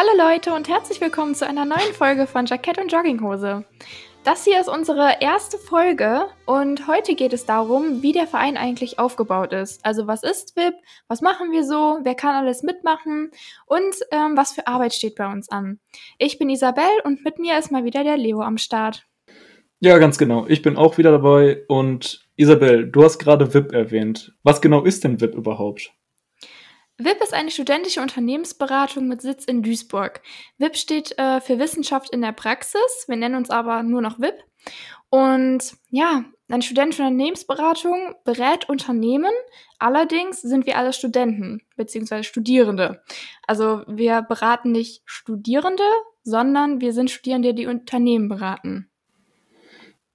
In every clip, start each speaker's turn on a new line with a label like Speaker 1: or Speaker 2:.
Speaker 1: Hallo Leute und herzlich willkommen zu einer neuen Folge von Jackett und Jogginghose. Das hier ist unsere erste Folge und heute geht es darum, wie der Verein eigentlich aufgebaut ist. Also was ist VIP, was machen wir so, wer kann alles mitmachen und ähm, was für Arbeit steht bei uns an. Ich bin Isabel und mit mir ist mal wieder der Leo am Start.
Speaker 2: Ja, ganz genau. Ich bin auch wieder dabei und Isabel, du hast gerade VIP erwähnt. Was genau ist denn VIP überhaupt?
Speaker 1: WIP ist eine studentische Unternehmensberatung mit Sitz in Duisburg. WIP steht äh, für Wissenschaft in der Praxis. Wir nennen uns aber nur noch WIP. Und ja, eine studentische Unternehmensberatung berät Unternehmen. Allerdings sind wir alle Studenten bzw. Studierende. Also wir beraten nicht Studierende, sondern wir sind Studierende, die Unternehmen beraten.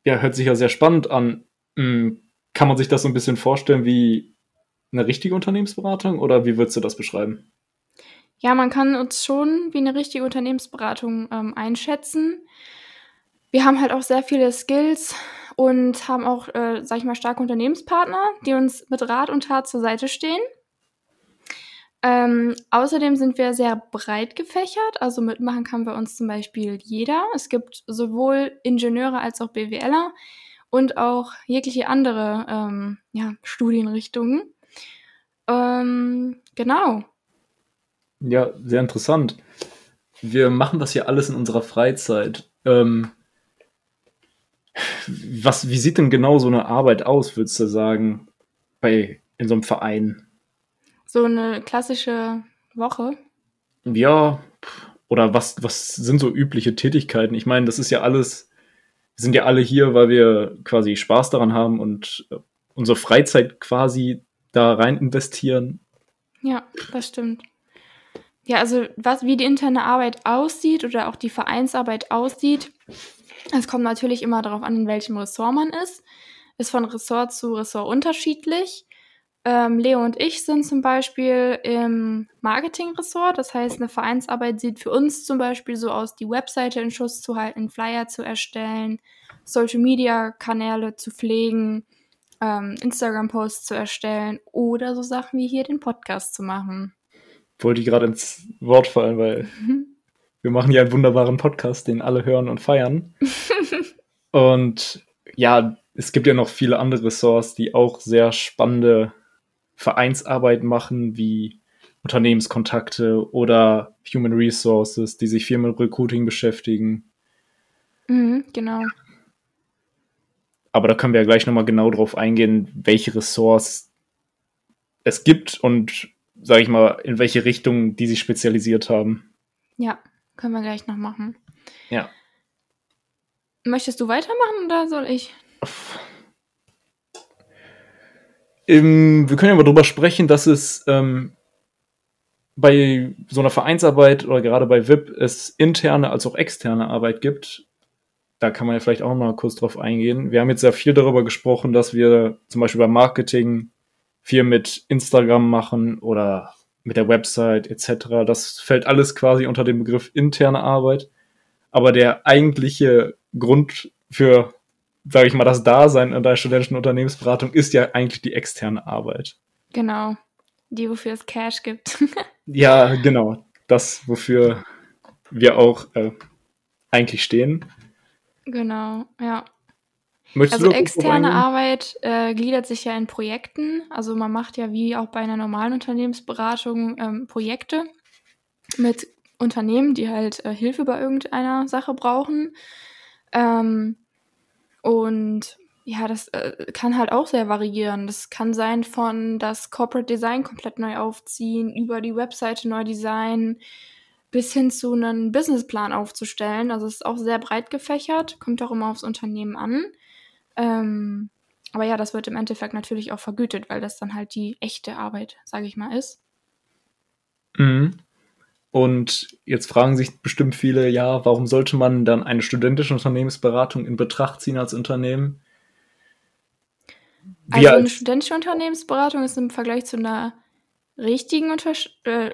Speaker 2: Ja, hört sich ja sehr spannend an. Hm, kann man sich das so ein bisschen vorstellen wie eine richtige Unternehmensberatung oder wie würdest du das beschreiben?
Speaker 1: Ja, man kann uns schon wie eine richtige Unternehmensberatung ähm, einschätzen. Wir haben halt auch sehr viele Skills und haben auch, äh, sag ich mal, starke Unternehmenspartner, die uns mit Rat und Tat zur Seite stehen. Ähm, außerdem sind wir sehr breit gefächert, also mitmachen kann bei uns zum Beispiel jeder. Es gibt sowohl Ingenieure als auch BWLer und auch jegliche andere ähm, ja, Studienrichtungen. Ähm, genau.
Speaker 2: Ja, sehr interessant. Wir machen das hier alles in unserer Freizeit. Ähm, was, wie sieht denn genau so eine Arbeit aus, würdest du sagen, bei, in so einem Verein?
Speaker 1: So eine klassische Woche?
Speaker 2: Ja, oder was, was sind so übliche Tätigkeiten? Ich meine, das ist ja alles, wir sind ja alle hier, weil wir quasi Spaß daran haben und unsere Freizeit quasi da rein investieren.
Speaker 1: Ja, das stimmt. Ja, also was, wie die interne Arbeit aussieht oder auch die Vereinsarbeit aussieht, es kommt natürlich immer darauf an, in welchem Ressort man ist. Ist von Ressort zu Ressort unterschiedlich. Ähm, Leo und ich sind zum Beispiel im Marketing-Ressort. Das heißt, eine Vereinsarbeit sieht für uns zum Beispiel so aus, die Webseite in Schuss zu halten, Flyer zu erstellen, Social-Media-Kanäle zu pflegen, ähm, Instagram-Posts zu erstellen oder so Sachen wie hier den Podcast zu machen.
Speaker 2: Wollte ich gerade ins Wort fallen, weil mhm. wir machen ja einen wunderbaren Podcast, den alle hören und feiern. und ja, es gibt ja noch viele andere Ressorts, die auch sehr spannende Vereinsarbeit machen, wie Unternehmenskontakte oder Human Resources, die sich viel mit Recruiting beschäftigen.
Speaker 1: Mhm, genau.
Speaker 2: Aber da können wir ja gleich nochmal genau drauf eingehen, welche Ressorts es gibt und, sage ich mal, in welche Richtung die sich spezialisiert haben.
Speaker 1: Ja, können wir gleich noch machen.
Speaker 2: Ja.
Speaker 1: Möchtest du weitermachen oder soll ich?
Speaker 2: Ähm, wir können ja mal drüber sprechen, dass es ähm, bei so einer Vereinsarbeit oder gerade bei VIP es interne als auch externe Arbeit gibt da kann man ja vielleicht auch mal kurz drauf eingehen. Wir haben jetzt sehr viel darüber gesprochen, dass wir zum Beispiel beim Marketing viel mit Instagram machen oder mit der Website etc. Das fällt alles quasi unter den Begriff interne Arbeit. Aber der eigentliche Grund für, sage ich mal, das Dasein in der studentischen Unternehmensberatung ist ja eigentlich die externe Arbeit.
Speaker 1: Genau. Die, wofür es Cash gibt.
Speaker 2: ja, genau. Das, wofür wir auch äh, eigentlich stehen.
Speaker 1: Genau, ja.
Speaker 2: Möchtest
Speaker 1: also externe Arbeit äh, gliedert sich ja in Projekten. Also man macht ja wie auch bei einer normalen Unternehmensberatung ähm, Projekte mit Unternehmen, die halt äh, Hilfe bei irgendeiner Sache brauchen. Ähm, und ja, das äh, kann halt auch sehr variieren. Das kann sein von das Corporate Design komplett neu aufziehen, über die Webseite neu designen, bis hin zu einem Businessplan aufzustellen. Also es ist auch sehr breit gefächert, kommt auch immer aufs Unternehmen an. Ähm, aber ja, das wird im Endeffekt natürlich auch vergütet, weil das dann halt die echte Arbeit, sage ich mal, ist.
Speaker 2: Mhm. Und jetzt fragen sich bestimmt viele, ja, warum sollte man dann eine studentische Unternehmensberatung in Betracht ziehen als Unternehmen?
Speaker 1: Wie also eine studentische Unternehmensberatung ist im Vergleich zu einer richtigen Untersch äh,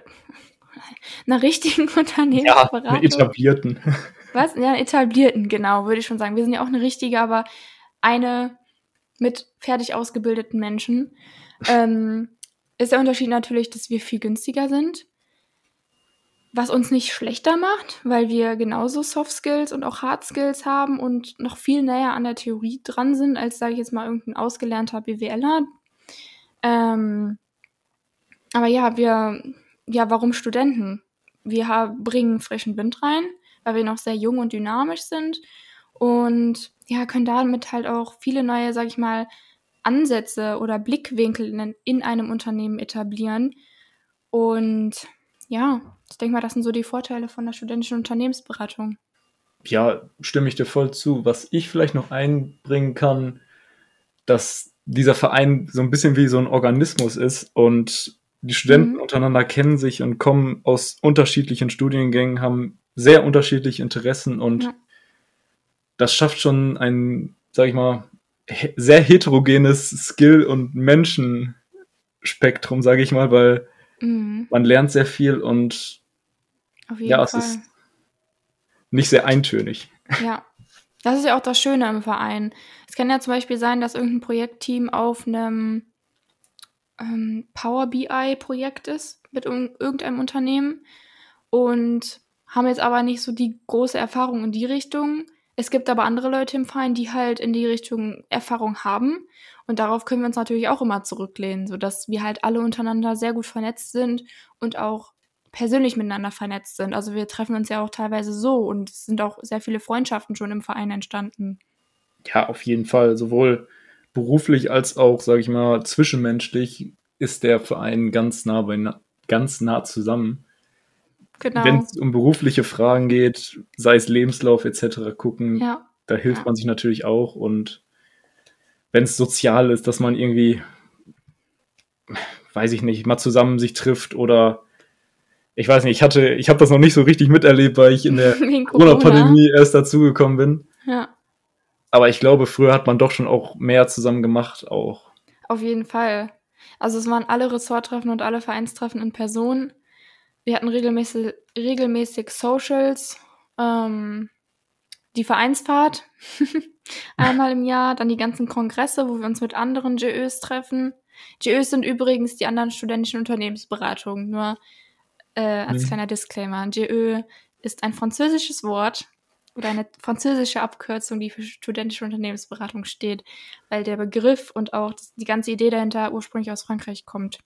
Speaker 1: einer richtigen Unternehmensberatung. Ja,
Speaker 2: eine etablierten.
Speaker 1: Was? Ja, etablierten, genau, würde ich schon sagen. Wir sind ja auch eine richtige, aber eine mit fertig ausgebildeten Menschen. Ähm, ist der Unterschied natürlich, dass wir viel günstiger sind. was uns nicht schlechter macht, weil wir genauso Soft Skills und auch Hard Skills haben und noch viel näher an der Theorie dran sind, als, sage ich jetzt mal, irgendein ausgelernter BWLer. Ähm, aber ja, wir, ja, warum Studenten? Wir bringen frischen Wind rein, weil wir noch sehr jung und dynamisch sind und ja, können damit halt auch viele neue, sag ich mal, Ansätze oder Blickwinkel in, in einem Unternehmen etablieren. Und ja, ich denke mal, das sind so die Vorteile von der studentischen Unternehmensberatung.
Speaker 2: Ja, stimme ich dir voll zu. Was ich vielleicht noch einbringen kann, dass dieser Verein so ein bisschen wie so ein Organismus ist und die Studenten mhm. untereinander kennen sich und kommen aus unterschiedlichen Studiengängen, haben sehr unterschiedliche Interessen und ja. das schafft schon ein, sag ich mal, sehr heterogenes Skill- und Menschenspektrum, sage ich mal, weil mhm. man lernt sehr viel und auf jeden ja, Fall. es ist nicht sehr eintönig.
Speaker 1: Ja, das ist ja auch das Schöne im Verein. Es kann ja zum Beispiel sein, dass irgendein Projektteam auf einem ähm, Power BI-Projekt ist mit irgendeinem Unternehmen und haben jetzt aber nicht so die große Erfahrung in die Richtung. Es gibt aber andere Leute im Verein, die halt in die Richtung Erfahrung haben. Und darauf können wir uns natürlich auch immer zurücklehnen, sodass wir halt alle untereinander sehr gut vernetzt sind und auch persönlich miteinander vernetzt sind. Also wir treffen uns ja auch teilweise so und es sind auch sehr viele Freundschaften schon im Verein entstanden.
Speaker 2: Ja, auf jeden Fall. Sowohl beruflich als auch, sage ich mal, zwischenmenschlich ist der Verein ganz nah, bei, ganz nah zusammen. Genau. Wenn es um berufliche Fragen geht, sei es Lebenslauf etc., gucken, ja. da hilft ja. man sich natürlich auch. Und wenn es sozial ist, dass man irgendwie, weiß ich nicht, mal zusammen sich trifft oder ich weiß nicht, ich hatte, ich habe das noch nicht so richtig miterlebt, weil ich in der Corona-Pandemie erst dazugekommen bin. Ja. Aber ich glaube, früher hat man doch schon auch mehr zusammen gemacht, auch.
Speaker 1: Auf jeden Fall. Also es waren alle Ressorttreffen und alle Vereinstreffen in Person. Wir hatten regelmäßig, regelmäßig Socials, ähm, die Vereinsfahrt einmal im Jahr, dann die ganzen Kongresse, wo wir uns mit anderen GÖs treffen. GÖs sind übrigens die anderen studentischen Unternehmensberatungen, nur äh, als mhm. kleiner Disclaimer. GÖ ist ein französisches Wort oder eine französische Abkürzung, die für studentische Unternehmensberatung steht, weil der Begriff und auch die ganze Idee dahinter ursprünglich aus Frankreich kommt.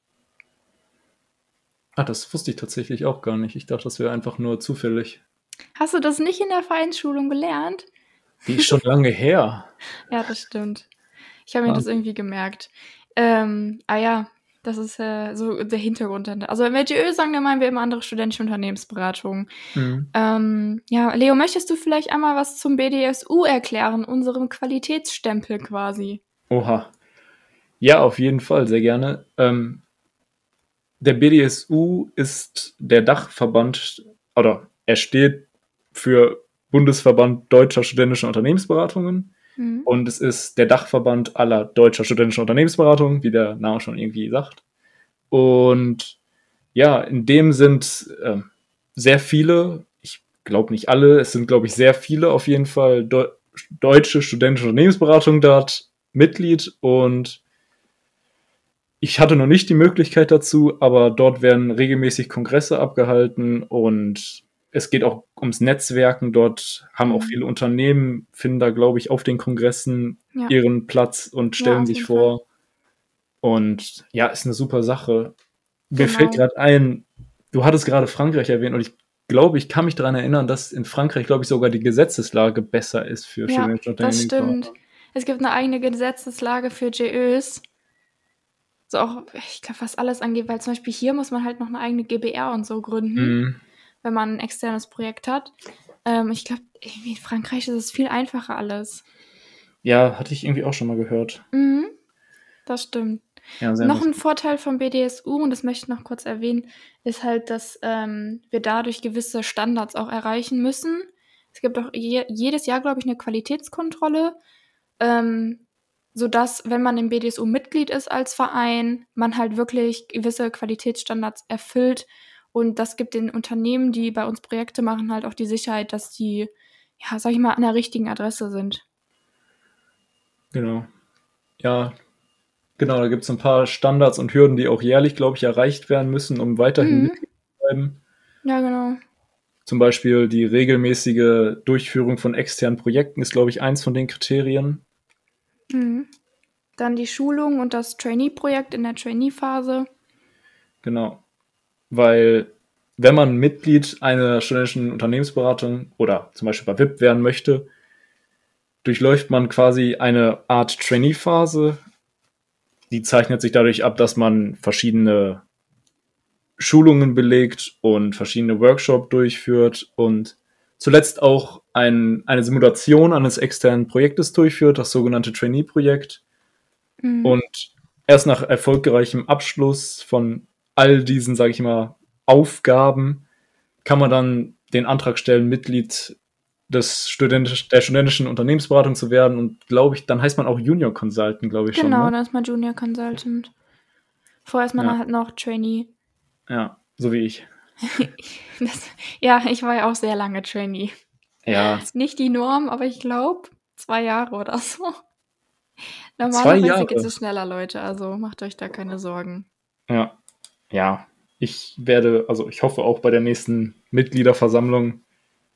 Speaker 2: Ah, das wusste ich tatsächlich auch gar nicht. Ich dachte, das wäre einfach nur zufällig.
Speaker 1: Hast du das nicht in der Vereinsschulung gelernt?
Speaker 2: Die ist schon lange her.
Speaker 1: ja, das stimmt. Ich habe mir ah. das irgendwie gemerkt. Ähm, ah ja, das ist äh, so der Hintergrund. Also wenn wir GÖ sagen, dann meinen wir immer andere studentische Unternehmensberatungen. Mhm. Ähm, ja, Leo, möchtest du vielleicht einmal was zum BDSU erklären, unserem Qualitätsstempel quasi?
Speaker 2: Oha. Ja, auf jeden Fall, sehr gerne. Ähm, der BDSU ist der Dachverband, oder er steht für Bundesverband Deutscher Studentischer Unternehmensberatungen. Mhm. Und es ist der Dachverband aller deutscher studentischer Unternehmensberatungen, wie der Name schon irgendwie sagt. Und ja, in dem sind äh, sehr viele, ich glaube nicht alle, es sind, glaube ich, sehr viele auf jeden Fall de deutsche studentische Unternehmensberatungen dort Mitglied und ich hatte noch nicht die Möglichkeit dazu, aber dort werden regelmäßig Kongresse abgehalten und es geht auch ums Netzwerken. Dort haben auch mhm. viele Unternehmen, finden da, glaube ich, auf den Kongressen ja. ihren Platz und stellen ja, sich vor. Fall. Und ja, ist eine super Sache. Mir genau. fällt gerade ein, du hattest gerade Frankreich erwähnt und ich glaube, ich kann mich daran erinnern, dass in Frankreich, glaube ich, sogar die Gesetzeslage besser ist für ja,
Speaker 1: Unternehmen. Das stimmt. Es gibt eine eigene Gesetzeslage für GÖs. So auch, ich glaube, was alles angeht, weil zum Beispiel hier muss man halt noch eine eigene GBR und so gründen. Mhm wenn man ein externes Projekt hat. Ähm, ich glaube, in Frankreich ist es viel einfacher alles.
Speaker 2: Ja, hatte ich irgendwie auch schon mal gehört.
Speaker 1: Mhm, das stimmt. Ja, noch ein Vorteil vom BDSU, und das möchte ich noch kurz erwähnen, ist halt, dass ähm, wir dadurch gewisse Standards auch erreichen müssen. Es gibt auch je, jedes Jahr, glaube ich, eine Qualitätskontrolle, ähm, sodass, wenn man im BDSU Mitglied ist als Verein, man halt wirklich gewisse Qualitätsstandards erfüllt und das gibt den Unternehmen, die bei uns Projekte machen, halt auch die Sicherheit, dass die, ja, sag ich mal, an der richtigen Adresse sind.
Speaker 2: Genau. Ja, genau, da gibt es ein paar Standards und Hürden, die auch jährlich, glaube ich, erreicht werden müssen, um weiterhin mhm. zu bleiben.
Speaker 1: Ja, genau.
Speaker 2: Zum Beispiel die regelmäßige Durchführung von externen Projekten ist, glaube ich, eins von den Kriterien.
Speaker 1: Mhm. Dann die Schulung und das Trainee-Projekt in der Trainee-Phase.
Speaker 2: Genau. Weil, wenn man Mitglied einer studentischen Unternehmensberatung oder zum Beispiel bei VIP werden möchte, durchläuft man quasi eine Art Trainee-Phase. Die zeichnet sich dadurch ab, dass man verschiedene Schulungen belegt und verschiedene Workshops durchführt und zuletzt auch ein, eine Simulation eines externen Projektes durchführt, das sogenannte Trainee-Projekt. Mhm. Und erst nach erfolgreichem Abschluss von all diesen, sage ich mal, Aufgaben kann man dann den Antrag stellen, Mitglied des studentisch, der studentischen Unternehmensberatung zu werden und glaube ich, dann heißt man auch Junior Consultant, glaube ich
Speaker 1: genau,
Speaker 2: schon.
Speaker 1: Genau,
Speaker 2: ne?
Speaker 1: dann ist man Junior Consultant. Vorher ist man ja. halt noch Trainee.
Speaker 2: Ja, so wie ich.
Speaker 1: das, ja, ich war ja auch sehr lange Trainee.
Speaker 2: Ja.
Speaker 1: Ist nicht die Norm, aber ich glaube zwei Jahre oder so. Normalerweise geht es schneller, Leute, also macht euch da keine Sorgen.
Speaker 2: Ja. Ja. Ich werde, also ich hoffe auch bei der nächsten Mitgliederversammlung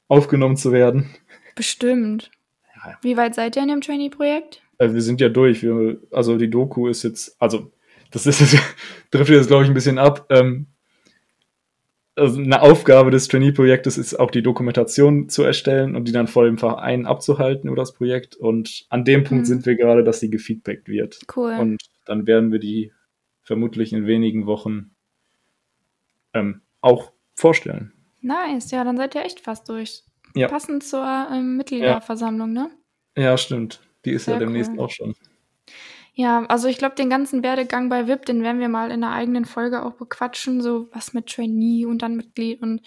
Speaker 2: aufgenommen zu werden.
Speaker 1: Bestimmt. Ja. Wie weit seid ihr in dem Trainee-Projekt?
Speaker 2: Äh, wir sind ja durch. Wir, also die Doku ist jetzt, also das ist jetzt, trifft jetzt, glaube ich, ein bisschen ab. Ähm, also eine Aufgabe des Trainee-Projektes ist auch die Dokumentation zu erstellen und die dann vor dem Verein abzuhalten über das Projekt. Und an dem Punkt mhm. sind wir gerade, dass sie gefeedbackt wird.
Speaker 1: Cool.
Speaker 2: Und dann werden wir die vermutlich in wenigen Wochen ähm, auch vorstellen.
Speaker 1: Nice, ja, dann seid ihr echt fast durch.
Speaker 2: Ja.
Speaker 1: Passend zur ähm, Mitgliederversammlung,
Speaker 2: ja.
Speaker 1: ne?
Speaker 2: Ja, stimmt. Die ist Sehr ja demnächst cool. auch schon.
Speaker 1: Ja, also ich glaube, den ganzen Werdegang bei VIP, den werden wir mal in einer eigenen Folge auch bequatschen, so was mit Trainee und dann Mitglied und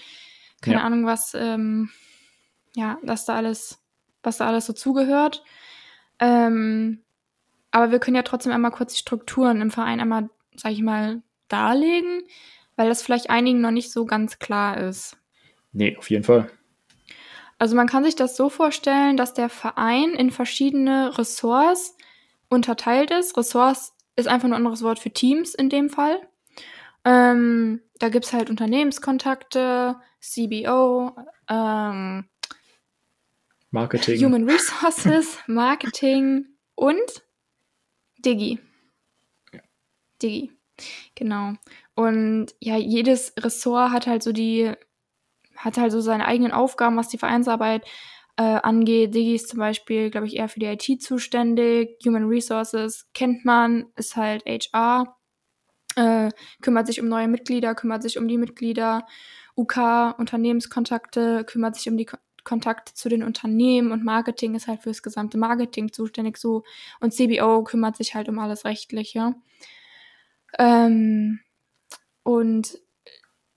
Speaker 1: keine ja. Ahnung, was, ähm, ja, was da alles, was da alles so zugehört. Ähm, aber wir können ja trotzdem einmal kurz die Strukturen im Verein einmal, sag ich mal, darlegen, weil das vielleicht einigen noch nicht so ganz klar ist.
Speaker 2: Nee, auf jeden Fall.
Speaker 1: Also man kann sich das so vorstellen, dass der Verein in verschiedene Ressorts unterteilt ist. Ressorts ist einfach nur ein anderes Wort für Teams in dem Fall. Ähm, da gibt es halt Unternehmenskontakte, CBO, ähm,
Speaker 2: Marketing.
Speaker 1: Human Resources, Marketing und Digi. Ja. Digi. Genau. Und ja, jedes Ressort hat halt so die, hat halt so seine eigenen Aufgaben, was die Vereinsarbeit äh, angeht. Digi ist zum Beispiel, glaube ich, eher für die IT zuständig. Human Resources kennt man, ist halt HR. Äh, kümmert sich um neue Mitglieder, kümmert sich um die Mitglieder. UK, Unternehmenskontakte, kümmert sich um die Ko Kontakte zu den Unternehmen und Marketing ist halt für das gesamte Marketing zuständig so. Und CBO kümmert sich halt um alles Rechtliche. Ähm, und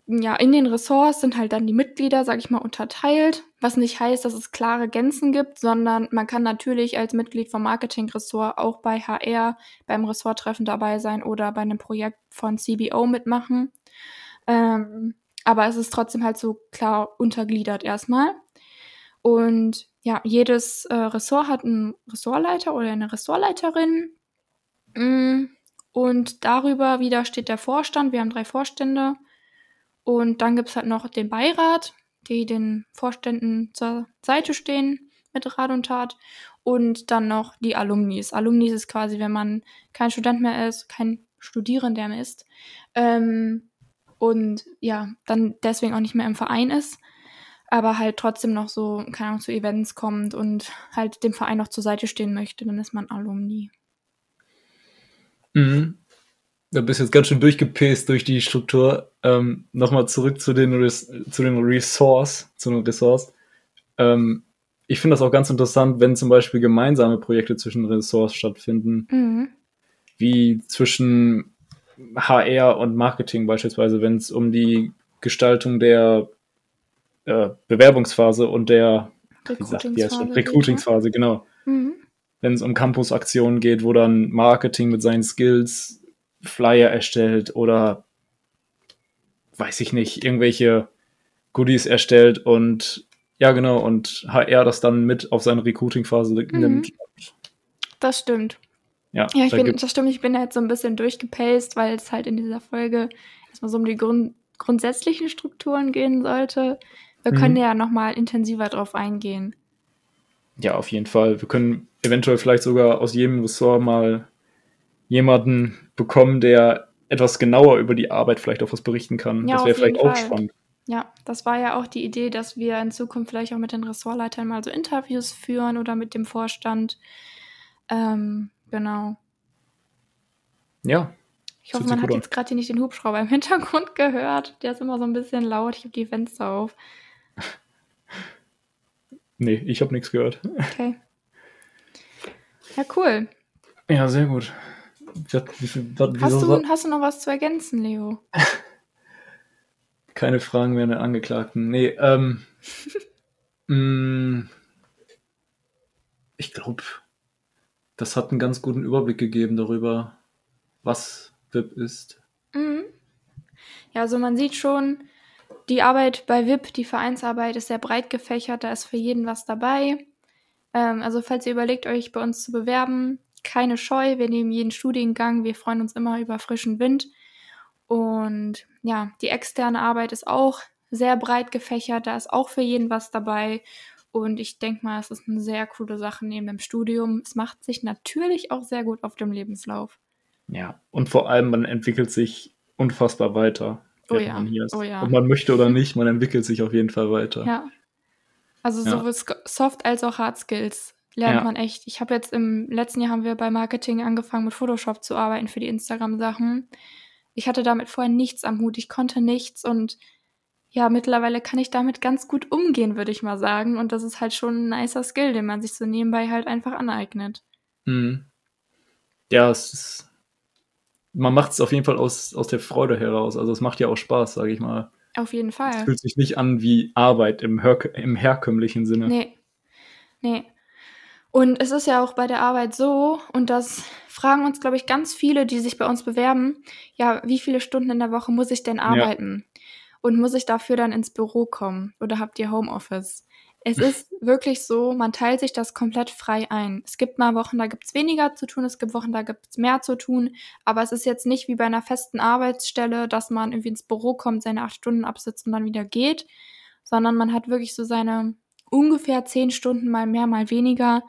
Speaker 1: ja, in den Ressorts sind halt dann die Mitglieder, sag ich mal, unterteilt, was nicht heißt, dass es klare Gänzen gibt, sondern man kann natürlich als Mitglied vom Marketing-Ressort auch bei HR beim Ressorttreffen dabei sein oder bei einem Projekt von CBO mitmachen. Ähm, aber es ist trotzdem halt so klar untergliedert erstmal. Und ja, jedes äh, Ressort hat einen Ressortleiter oder eine Ressortleiterin. Mm, und darüber wieder steht der Vorstand. Wir haben drei Vorstände. Und dann gibt es halt noch den Beirat, die den Vorständen zur Seite stehen mit Rat und Tat. Und dann noch die Alumnis. Alumnis ist quasi, wenn man kein Student mehr ist, kein Studierender mehr ist. Ähm, und ja, dann deswegen auch nicht mehr im Verein ist. Aber halt trotzdem noch so, keine Ahnung, zu Events kommt und halt dem Verein noch zur Seite stehen möchte, dann ist man Alumni.
Speaker 2: Mhm. Da bist jetzt ganz schön durchgepaced durch die Struktur. Ähm, Nochmal zurück zu den, Res zu den Resource, zu den Ressorts. Ähm, ich finde das auch ganz interessant, wenn zum Beispiel gemeinsame Projekte zwischen Ressorts stattfinden. Mhm. Wie zwischen HR und Marketing beispielsweise, wenn es um die Gestaltung der äh, Bewerbungsphase und der
Speaker 1: Recruitingsphase,
Speaker 2: Recruitingsphase genau. Mhm. Wenn es um Campusaktionen geht, wo dann Marketing mit seinen Skills Flyer erstellt oder weiß ich nicht, irgendwelche Goodies erstellt und ja, genau, und HR das dann mit auf seine Recruiting-Phase mhm. nimmt.
Speaker 1: Das stimmt.
Speaker 2: Ja,
Speaker 1: ja ich da bin, das stimmt, ich bin halt so ein bisschen durchgepaced, weil es halt in dieser Folge erstmal so um die Grund grundsätzlichen Strukturen gehen sollte. Wir
Speaker 2: Mhm.
Speaker 1: können ja nochmal intensiver drauf eingehen.
Speaker 2: Ja, auf jeden Fall. Wir können eventuell vielleicht sogar aus jedem Ressort mal jemanden bekommen, der etwas genauer über die Arbeit vielleicht auch was berichten kann.
Speaker 1: Ja,
Speaker 2: das wäre vielleicht auch
Speaker 1: Fall.
Speaker 2: spannend.
Speaker 1: Ja, das war ja auch die Idee, dass wir in Zukunft vielleicht auch mit den Ressortleitern mal so Interviews führen oder mit dem Vorstand. Ähm, genau.
Speaker 2: Ja,
Speaker 1: Ich hoffe, man hat
Speaker 2: an.
Speaker 1: jetzt gerade hier nicht den Hubschrauber im Hintergrund gehört. Der ist immer so ein bisschen laut. Ich habe die Fenster auf.
Speaker 2: nee, ich habe nichts gehört.
Speaker 1: Okay. Ja, cool.
Speaker 2: Ja, sehr gut. Wie, viel- wie,
Speaker 1: Hast du, hast du noch was zu ergänzen, Leo?
Speaker 2: Keine Fragen mehr an den Angeklagten. Nee, ähm. mh, ich glaube, das hat einen ganz guten Überblick gegeben darüber, was VIP ist.
Speaker 1: Mhm. Ja, also man sieht schon, die Arbeit bei VIP, die Vereinsarbeit ist sehr breit gefächert, da ist für jeden was dabei. Ähm, also falls ihr überlegt, euch bei uns zu bewerben, keine Scheu, wir nehmen jeden Studiengang, wir freuen uns immer über frischen Wind. Und ja, die externe Arbeit ist auch sehr breit gefächert, da ist auch für jeden was dabei. Und ich denke mal, es ist eine sehr coole Sache neben dem Studium. Es macht sich natürlich auch sehr gut auf dem Lebenslauf.
Speaker 2: Ja, und vor allem, man entwickelt sich unfassbar weiter.
Speaker 1: Oh ja,
Speaker 2: man hier ist.
Speaker 1: oh ja.
Speaker 2: Ob man möchte oder nicht, man entwickelt sich auf jeden Fall weiter.
Speaker 1: Ja. Also
Speaker 2: Ja.
Speaker 1: sowohl Soft als auch Hard Skills lernt
Speaker 2: Ja.
Speaker 1: man echt. Ich habe jetzt im letzten Jahr haben wir bei Marketing angefangen mit Photoshop zu arbeiten für die Instagram Sachen. Ich hatte damit vorher nichts am Hut, ich konnte nichts und ja, mittlerweile kann ich damit ganz gut umgehen, würde ich mal sagen. Und das ist halt schon ein nicer Skill, den man sich so nebenbei halt einfach aneignet.
Speaker 2: Mhm. Ja, es ist. Man macht es auf jeden Fall aus, aus der Freude heraus. Also es macht ja auch Spaß, sage ich mal.
Speaker 1: Auf jeden
Speaker 2: Es
Speaker 1: Fall.
Speaker 2: fühlt sich nicht an wie Arbeit im, Her im herkömmlichen Sinne.
Speaker 1: Nee. Nee. Und es ist ja auch bei der Arbeit so, und das fragen uns, glaube ich, ganz viele, die sich bei uns bewerben, ja, wie viele Stunden in der Woche muss ich denn arbeiten? Und muss ich dafür dann ins Büro kommen? Oder habt ihr Homeoffice? Es ist wirklich so, man teilt sich das komplett frei ein. Es gibt mal Wochen, da gibt es weniger zu tun, es gibt Wochen, da gibt es mehr zu tun. Aber es ist jetzt nicht wie bei einer festen Arbeitsstelle, dass man irgendwie ins Büro kommt, seine acht Stunden absitzt und dann wieder geht, sondern man hat wirklich so seine ungefähr zehn Stunden mal mehr, mal weniger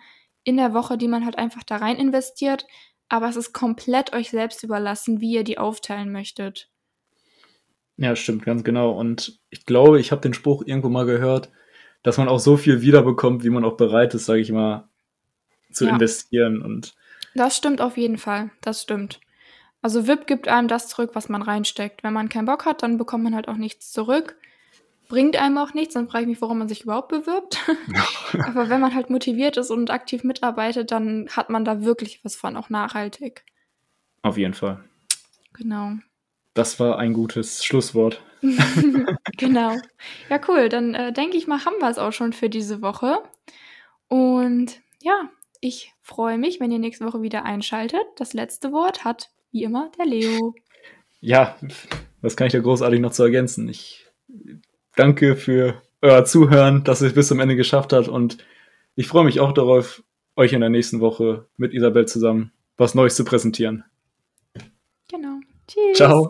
Speaker 1: in der Woche, die man halt einfach da rein investiert. Aber es ist komplett euch selbst überlassen, wie ihr die aufteilen möchtet.
Speaker 2: Ja, stimmt, ganz genau. Und ich glaube, ich habe den Spruch irgendwo mal gehört, dass man auch so viel wiederbekommt, wie man auch bereit ist, sage ich mal, zu
Speaker 1: Ja.
Speaker 2: investieren. Und
Speaker 1: Das stimmt auf jeden Fall. Das stimmt. Also VIP gibt einem das zurück, was man reinsteckt. Wenn man keinen Bock hat, dann bekommt man halt auch nichts zurück. Bringt einem auch nichts, dann frage ich mich, warum man sich überhaupt bewirbt. Aber wenn man halt motiviert ist und aktiv mitarbeitet, dann hat man da wirklich was von, auch nachhaltig.
Speaker 2: auf jeden Fall.
Speaker 1: Genau.
Speaker 2: Das war ein gutes Schlusswort.
Speaker 1: Genau. Ja, cool. Dann äh, denke ich mal, haben wir es auch schon für diese Woche. Und ja, ich freue mich, wenn ihr nächste Woche wieder einschaltet. Das letzte Wort hat, wie immer, der Leo.
Speaker 2: Ja, was kann ich da großartig noch zu ergänzen? Ich danke für euer Zuhören, dass ihr es bis zum Ende geschafft habt und ich freue mich auch darauf, euch in der nächsten Woche mit Isabel zusammen was Neues zu präsentieren.
Speaker 1: Genau. Tschüss.
Speaker 2: Ciao.